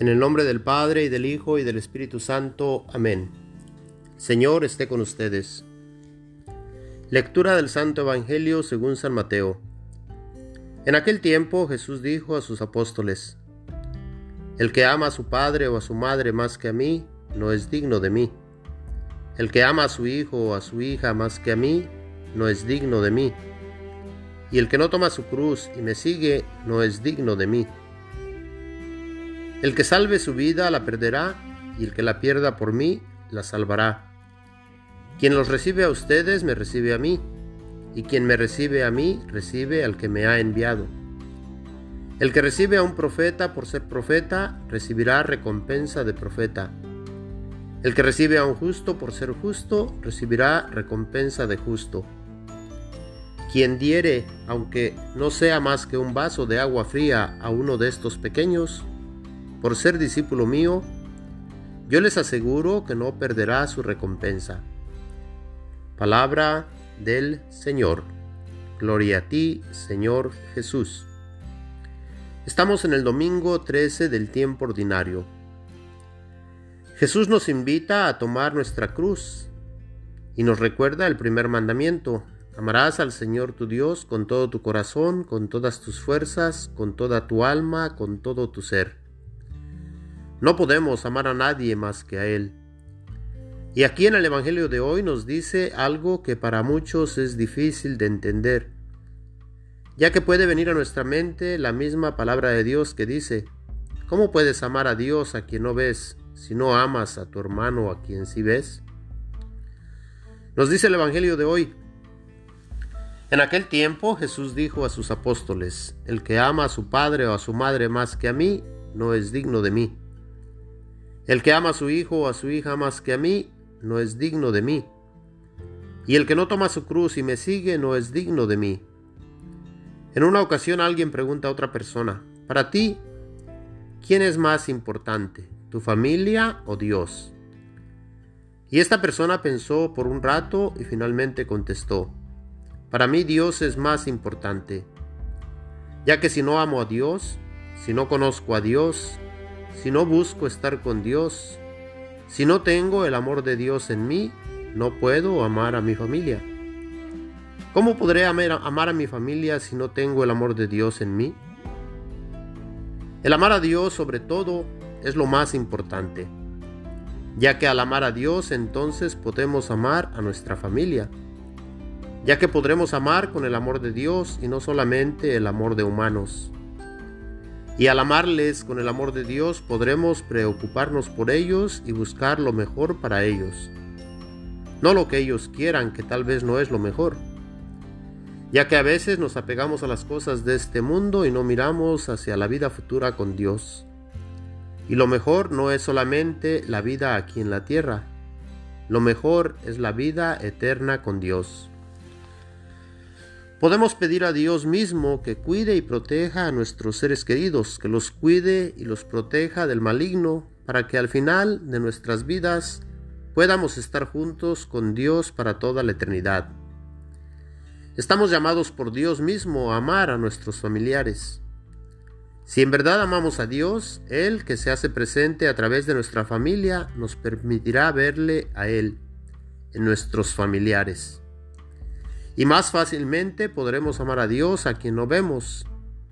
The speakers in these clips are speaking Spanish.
En el nombre del Padre y del Hijo y del Espíritu Santo. Amén. Señor esté con ustedes. Lectura del Santo Evangelio según San Mateo. En aquel tiempo Jesús dijo a sus apóstoles, El que ama a su padre o a su madre más que a mí, no es digno de mí. El que ama a su hijo o a su hija más que a mí, no es digno de mí. Y el que no toma su cruz y me sigue, no es digno de mí. El que salve su vida la perderá, y el que la pierda por mí la salvará. Quien los recibe a ustedes me recibe a mí, y quien me recibe a mí recibe al que me ha enviado. El que recibe a un profeta por ser profeta recibirá recompensa de profeta. El que recibe a un justo por ser justo recibirá recompensa de justo. Quien diere, aunque no sea más que un vaso de agua fría a uno de estos pequeños, por ser discípulo mío, yo les aseguro que no perderá su recompensa. Palabra del Señor. Gloria a ti, Señor Jesús. Estamos en el domingo 13 del tiempo ordinario. Jesús nos invita a tomar nuestra cruz y nos recuerda el primer mandamiento. Amarás al Señor tu Dios con todo tu corazón, con todas tus fuerzas, con toda tu alma, con todo tu ser. No podemos amar a nadie más que a Él. Y aquí en el Evangelio de hoy nos dice algo que para muchos es difícil de entender, ya que puede venir a nuestra mente la misma palabra de Dios que dice, ¿cómo puedes amar a Dios a quien no ves si no amas a tu hermano a quien sí ves? Nos dice el Evangelio de hoy, en aquel tiempo Jesús dijo a sus apóstoles, el que ama a su padre o a su madre más que a mí, no es digno de mí. El que ama a su hijo o a su hija más que a mí, no es digno de mí. Y el que no toma su cruz y me sigue, no es digno de mí. En una ocasión alguien pregunta a otra persona, para ti, ¿quién es más importante, tu familia o Dios? Y esta persona pensó por un rato y finalmente contestó, para mí Dios es más importante, ya que si no amo a Dios, si no conozco a Dios, si no busco estar con Dios, si no tengo el amor de Dios en mí, no puedo amar a mi familia. ¿Cómo podré amar a mi familia si no tengo el amor de Dios en mí? El amar a Dios sobre todo es lo más importante, ya que al amar a Dios entonces podemos amar a nuestra familia, ya que podremos amar con el amor de Dios y no solamente el amor de humanos. Y al amarles con el amor de Dios podremos preocuparnos por ellos y buscar lo mejor para ellos. No lo que ellos quieran, que tal vez no es lo mejor. Ya que a veces nos apegamos a las cosas de este mundo y no miramos hacia la vida futura con Dios. Y lo mejor no es solamente la vida aquí en la tierra, lo mejor es la vida eterna con Dios. Podemos pedir a Dios mismo que cuide y proteja a nuestros seres queridos, que los cuide y los proteja del maligno, para que al final de nuestras vidas podamos estar juntos con Dios para toda la eternidad. Estamos llamados por Dios mismo a amar a nuestros familiares. Si en verdad amamos a Dios, Él que se hace presente a través de nuestra familia nos permitirá verle a Él en nuestros familiares. Y más fácilmente podremos amar a Dios a quien no vemos,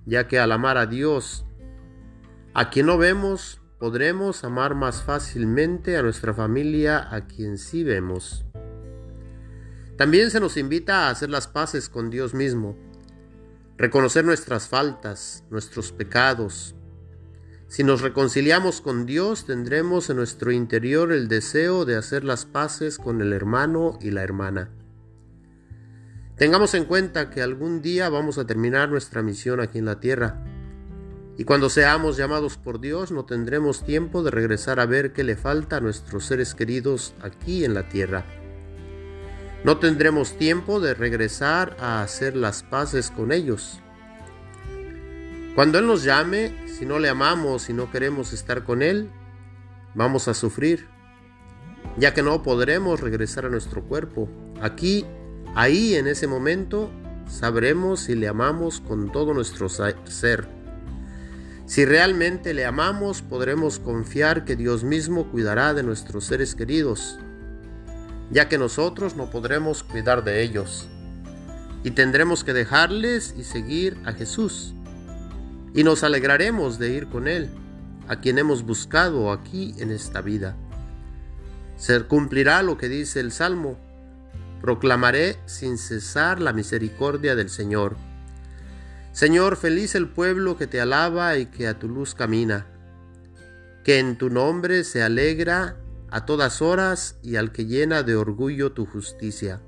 ya que al amar a Dios a quien no vemos, podremos amar más fácilmente a nuestra familia a quien sí vemos. También se nos invita a hacer las paces con Dios mismo, reconocer nuestras faltas, nuestros pecados. Si nos reconciliamos con Dios, tendremos en nuestro interior el deseo de hacer las paces con el hermano y la hermana. Tengamos en cuenta que algún día vamos a terminar nuestra misión aquí en la tierra. Y cuando seamos llamados por Dios no tendremos tiempo de regresar a ver qué le falta a nuestros seres queridos aquí en la tierra. No tendremos tiempo de regresar a hacer las paces con ellos. Cuando Él nos llame, si no le amamos y no queremos estar con Él, vamos a sufrir, ya que no podremos regresar a nuestro cuerpo. Aquí Ahí en ese momento sabremos si le amamos con todo nuestro ser. Si realmente le amamos, podremos confiar que Dios mismo cuidará de nuestros seres queridos, ya que nosotros no podremos cuidar de ellos. Y tendremos que dejarles y seguir a Jesús. Y nos alegraremos de ir con Él, a quien hemos buscado aquí en esta vida. Se cumplirá lo que dice el Salmo. Proclamaré sin cesar la misericordia del Señor. Señor, feliz el pueblo que te alaba y que a tu luz camina, que en tu nombre se alegra a todas horas y al que llena de orgullo tu justicia.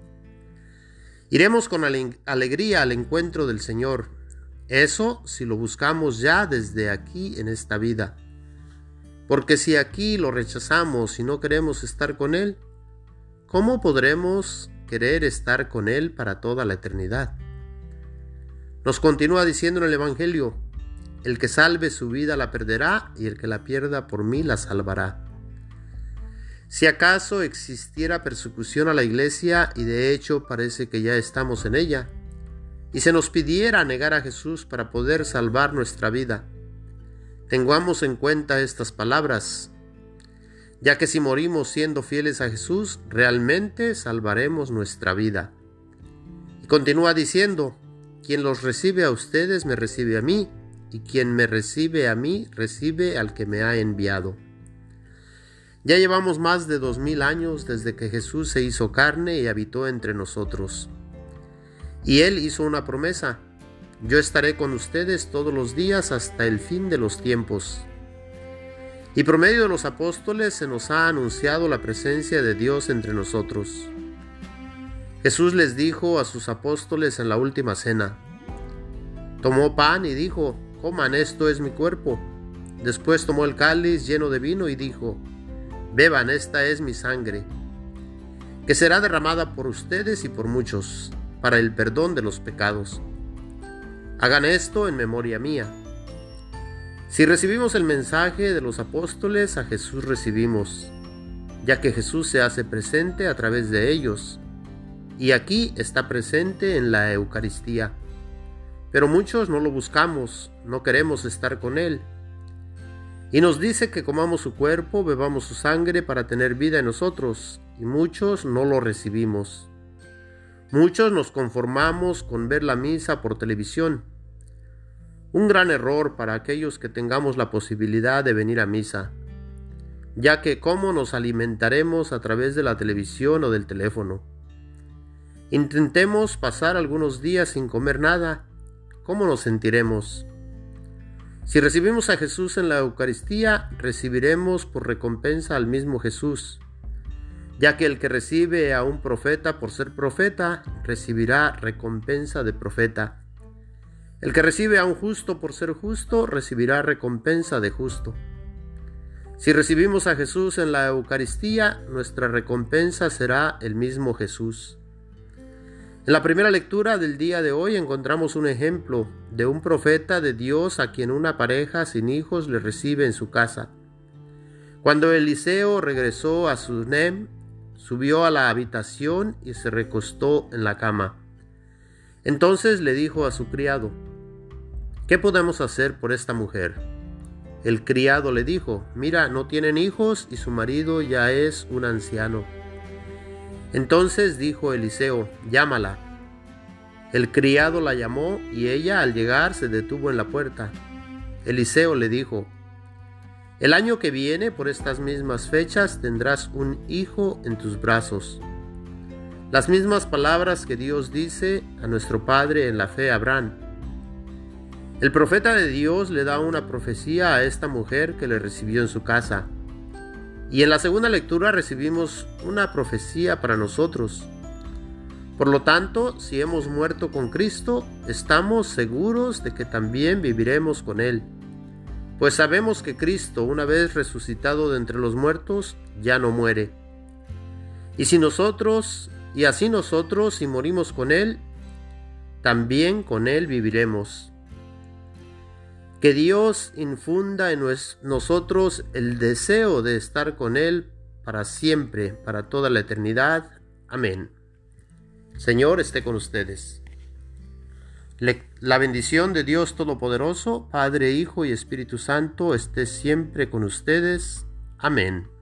Iremos con alegría al encuentro del Señor, eso si lo buscamos ya desde aquí en esta vida. Porque si aquí lo rechazamos y no queremos estar con Él, ¿cómo podremos querer estar con Él para toda la eternidad? Nos continúa diciendo en el Evangelio, el que salve su vida la perderá y el que la pierda por mí la salvará. Si acaso existiera persecución a la iglesia, y de hecho parece que ya estamos en ella, y se nos pidiera negar a Jesús para poder salvar nuestra vida, tengamos en cuenta estas palabras, ya que si morimos siendo fieles a Jesús, realmente salvaremos nuestra vida. Y continúa diciendo, quien los recibe a ustedes me recibe a mí, y quien me recibe a mí recibe al que me ha enviado. Ya llevamos más de dos mil años desde que Jesús se hizo carne y habitó entre nosotros. Y Él hizo una promesa, yo estaré con ustedes todos los días hasta el fin de los tiempos. Y por medio de los apóstoles se nos ha anunciado la presencia de Dios entre nosotros. Jesús les dijo a sus apóstoles en la última cena, tomó pan y dijo, coman, esto es mi cuerpo. Después tomó el cáliz lleno de vino y dijo, beban, esta es mi sangre, que será derramada por ustedes y por muchos, para el perdón de los pecados. Hagan esto en memoria mía. Si recibimos el mensaje de los apóstoles, a Jesús recibimos, ya que Jesús se hace presente a través de ellos y aquí está presente en la Eucaristía. Pero muchos no lo buscamos, no queremos estar con Él. Y nos dice que comamos su cuerpo, bebamos su sangre para tener vida en nosotros, y muchos no lo recibimos. Muchos nos conformamos con ver la misa por televisión. Un gran error para aquellos que tengamos la posibilidad de venir a misa, ya que cómo nos alimentaremos a través de la televisión o del teléfono. Intentemos pasar algunos días sin comer nada. ¿Cómo nos sentiremos? Si recibimos a Jesús en la Eucaristía, recibiremos por recompensa al mismo Jesús, ya que el que recibe a un profeta por ser profeta, recibirá recompensa de profeta. El que recibe a un justo por ser justo, recibirá recompensa de justo. Si recibimos a Jesús en la Eucaristía, nuestra recompensa será el mismo Jesús. En la primera lectura del día de hoy encontramos un ejemplo de un profeta de Dios a quien una pareja sin hijos le recibe en su casa. Cuando Eliseo regresó a Sunem, subió a la habitación y se recostó en la cama. Entonces le dijo a su criado, ¿qué podemos hacer por esta mujer? El criado le dijo, mira, no tienen hijos y su marido ya es un anciano. Entonces dijo Eliseo, llámala. El criado la llamó y ella al llegar se detuvo en la puerta. Eliseo le dijo, el año que viene, por estas mismas fechas, tendrás un hijo en tus brazos. Las mismas palabras que Dios dice a nuestro Padre en la fe Abraham. El profeta de Dios le da una profecía a esta mujer que le recibió en su casa. Y en la segunda lectura recibimos una profecía para nosotros. Por lo tanto, si hemos muerto con Cristo, estamos seguros de que también viviremos con Él. Pues sabemos que Cristo, una vez resucitado de entre los muertos, ya no muere. Y si nosotros, y así nosotros, si morimos con Él, también con Él viviremos. Que Dios infunda en nosotros el deseo de estar con Él para siempre, para toda la eternidad. Amén. Señor esté con ustedes. La bendición de Dios Todopoderoso, Padre, Hijo y Espíritu Santo, esté siempre con ustedes. Amén.